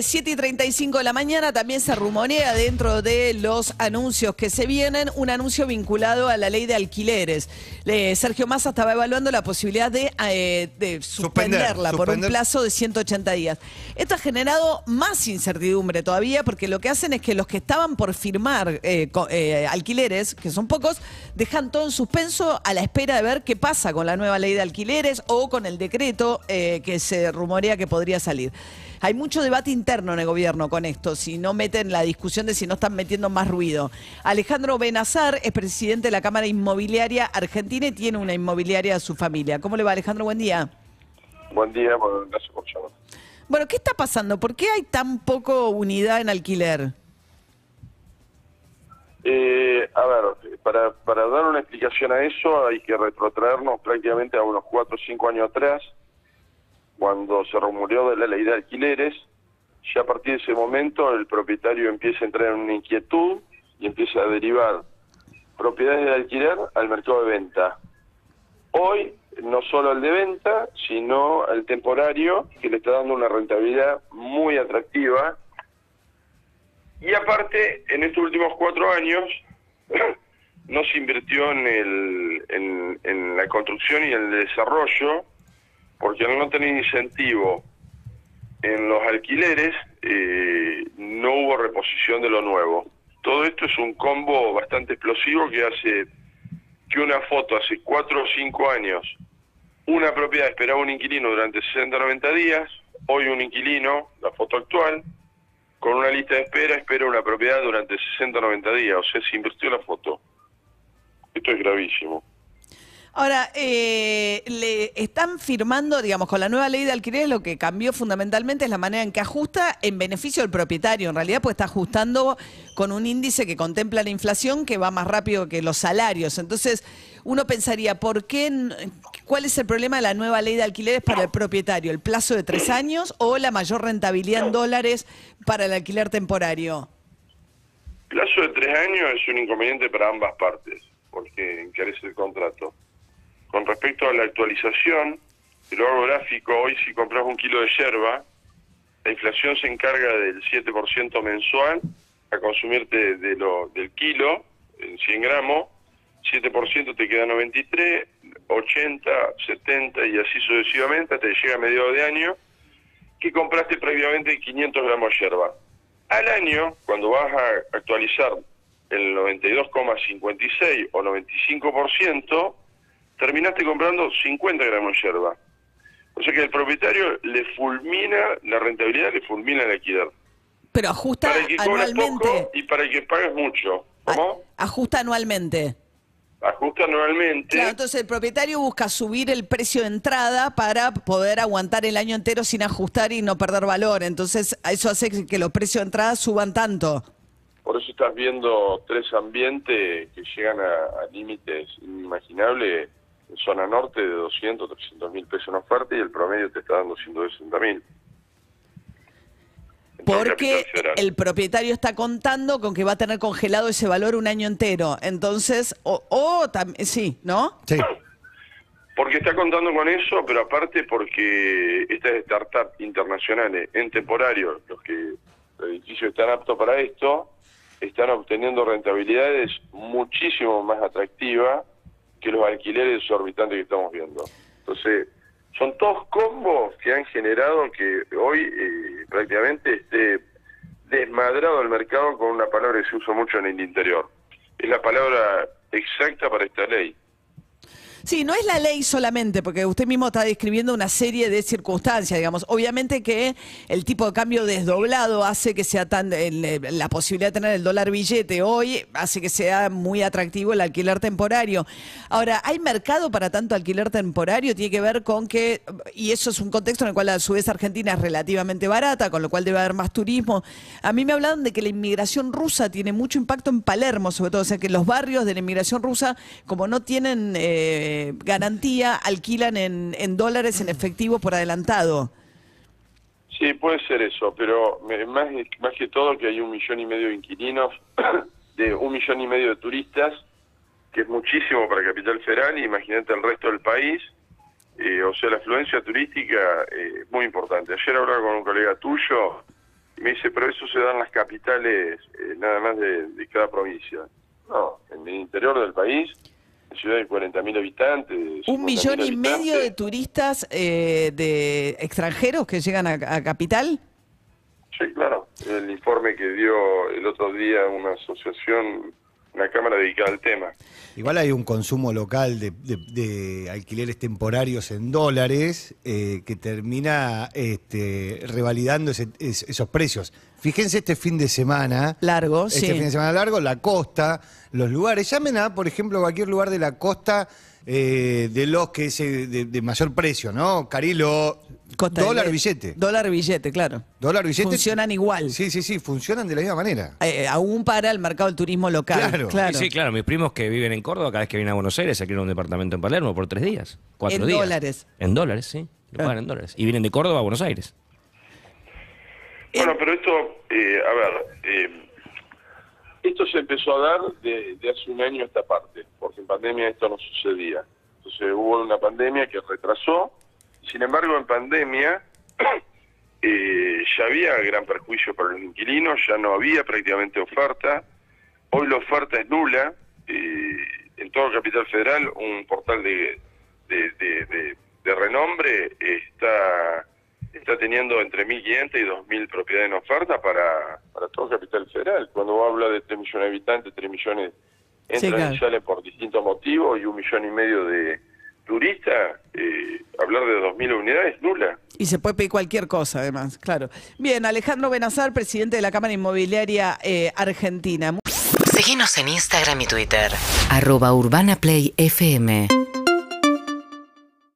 Eh, 7 y 35 de la mañana también se rumorea dentro de los anuncios que se vienen un anuncio vinculado a la ley de alquileres. Eh, Sergio Massa estaba evaluando la posibilidad de, eh, de suspenderla por un plazo de 180 días. Esto ha generado más incertidumbre todavía porque lo que hacen es que los que estaban por firmar eh, co- eh, alquileres, que son pocos, dejan todo en suspenso a la espera de ver qué pasa con la nueva ley de alquileres o con el decreto que se rumorea que podría salir. Hay mucho debate interno en el gobierno con esto, si no meten la discusión de si no están metiendo más ruido. Alejandro Benazar es presidente de la Cámara Inmobiliaria Argentina y tiene una inmobiliaria de su familia. ¿Cómo le va Alejandro? Buen día. Buen día, bueno, gracias por llamar. Bueno, ¿qué está pasando? ¿Por qué hay tan poco unidad en alquiler? Eh, a ver, para, para dar una explicación a eso hay que retrotraernos prácticamente a unos 4 o 5 años atrás, cuando se rumoreó de la ley de alquileres. Ya a partir de ese momento el propietario empieza a entrar en una inquietud y empieza a derivar propiedades de alquiler al mercado de venta. Hoy, no solo el de venta, sino el temporario, que le está dando una rentabilidad muy atractiva Y aparte, en estos últimos cuatro años no se invirtió en, el, en, la construcción y el desarrollo, porque al no tener incentivo en los alquileres, eh, no hubo reposición de lo nuevo. Todo esto es un combo bastante explosivo que hace que una foto hace cuatro o cinco años, una propiedad esperaba un inquilino durante 60 o 90 días, hoy un inquilino, la foto actual, con una lista de espera, espera una propiedad durante 60 o 90 días, o sea, se invirtió la foto. Esto es gravísimo. Ahora, eh, le están firmando, digamos, con la nueva ley de alquiler, lo que cambió fundamentalmente es la manera en que ajusta en beneficio del propietario, en realidad, pues está ajustando con un índice que contempla la inflación que va más rápido que los salarios. Entonces, uno pensaría, ¿por qué, cuál es el problema de la nueva ley de alquileres para el propietario? ¿El plazo de tres años o la mayor rentabilidad en dólares para el alquiler temporaro? Plazo de tres años es un inconveniente para ambas partes, porque encarece el contrato. Con respecto a la actualización, el oro gráfico, hoy si compras un kilo de yerba, la inflación se encarga del 7% mensual a consumirte de lo, del kilo, en 100 gramos, 7% te queda 93, 80, 70 y así sucesivamente, hasta que llega a mediados de año, que compraste previamente 500 gramos de yerba. Al año, cuando vas a actualizar el 92,56 o 95%, terminaste comprando 50 gramos de yerba. O sea que el propietario le fulmina la rentabilidad, le fulmina el alquiler. Pero ajusta Para el que anualmente. poco y para el que pagas mucho. ¿Cómo? A- Ajusta anualmente. Ajusta anualmente. Claro, entonces el propietario busca subir el precio de entrada para poder aguantar el año entero sin ajustar y no perder valor. Entonces, eso hace que los precios de entrada suban tanto. Por eso estás viendo tres ambientes que llegan a, a límites inimaginables. Zona norte de 200, 300 mil pesos en oferta y el promedio te está dando 160 mil. Porque el propietario está contando con que va a tener congelado ese valor un año entero. Entonces, o, o también, sí, ¿no? Sí. Porque está contando con eso, pero aparte porque estas startups internacionales en temporario, los que los edificios están aptos para esto, están obteniendo rentabilidades muchísimo más atractivas que los alquileres exorbitantes que estamos viendo. Entonces, son todos combos que han generado que hoy eh, prácticamente esté desmadrado el mercado con una palabra que se usa mucho en el interior. Es la palabra exacta para esta ley. Sí, no es la ley solamente, porque usted mismo está describiendo una serie de circunstancias, digamos. Obviamente que el tipo de cambio desdoblado hace que sea tan. la posibilidad de tener el dólar billete hoy hace que sea muy atractivo el alquiler temporario. Ahora, ¿hay mercado para tanto alquiler temporario? Tiene que ver con que. Y eso es un contexto en el cual a su vez Argentina es relativamente barata, con lo cual debe haber más turismo. A mí me hablaron de que la inmigración rusa tiene mucho impacto en Palermo, sobre todo. O sea, que los barrios de la inmigración rusa, como no tienen. eh, garantía, alquilan en, en dólares en efectivo por adelantado. Sí, puede ser eso, pero más, más que todo que hay un millón y medio de inquilinos, de un millón y medio de turistas que es muchísimo para Capital Federal, y imagínate el resto del país. Eh, o sea, la afluencia turística eh, es muy importante. Ayer hablaba con un colega tuyo y me dice, pero eso se da en las capitales eh, nada más de, cada provincia. No, en el interior del país, ciudad de 40.000 habitantes. Un 50.000 millón y medio de turistas eh, de extranjeros que llegan a, a Capital. Sí, claro. El informe que dio el otro día una asociación, una cámara dedicada al tema. Igual hay un consumo local de, de- de alquileres temporarios en dólares eh, que termina este, revalidando ese- es- esos precios. Fíjense este fin de semana. Largo, este sí. fin de semana largo, la costa, los lugares. Llamen a, por ejemplo, cualquier lugar de la costa eh, de los que es eh, de, de mayor precio, ¿no? Carilo, Costa dólar del- billete. Dólar billete, claro. Dólar billete. Funcionan igual. Sí, sí, sí, funcionan de la misma manera. Eh, aún para el mercado del turismo local. Claro. claro. Sí, sí, claro. Mis primos que viven en Córdoba, cada vez que vienen a Buenos Aires, se alquilan un departamento en Palermo por tres días. Cuatro En días. dólares. En dólares, sí. Lo Ah. pagan en dólares. Y vienen de Córdoba a Buenos Aires. Bueno, pero esto, eh, a ver, eh, esto se empezó a dar de, de hace un año esta parte, porque en pandemia esto no sucedía. Entonces hubo una pandemia que retrasó, sin embargo en pandemia eh, ya había gran perjuicio para los inquilinos, ya no había prácticamente oferta, hoy la oferta es nula, eh, en todo Capital Federal un portal de- de renombre está está teniendo entre 1.500 y 2.000 propiedades en oferta para, para todo Capital Federal. Cuando habla de 3 millones de habitantes, 3 millones Sí, entran claro. y salen por distintos motivos y un millón y medio de turistas, eh, hablar de 2.000 unidades es nula. Y se puede pedir cualquier cosa, además, claro. Bien, Alejandro Benazar, presidente de la Cámara Inmobiliaria eh, Argentina. Seguinos en Instagram y Twitter. Arroba Urbana Play FM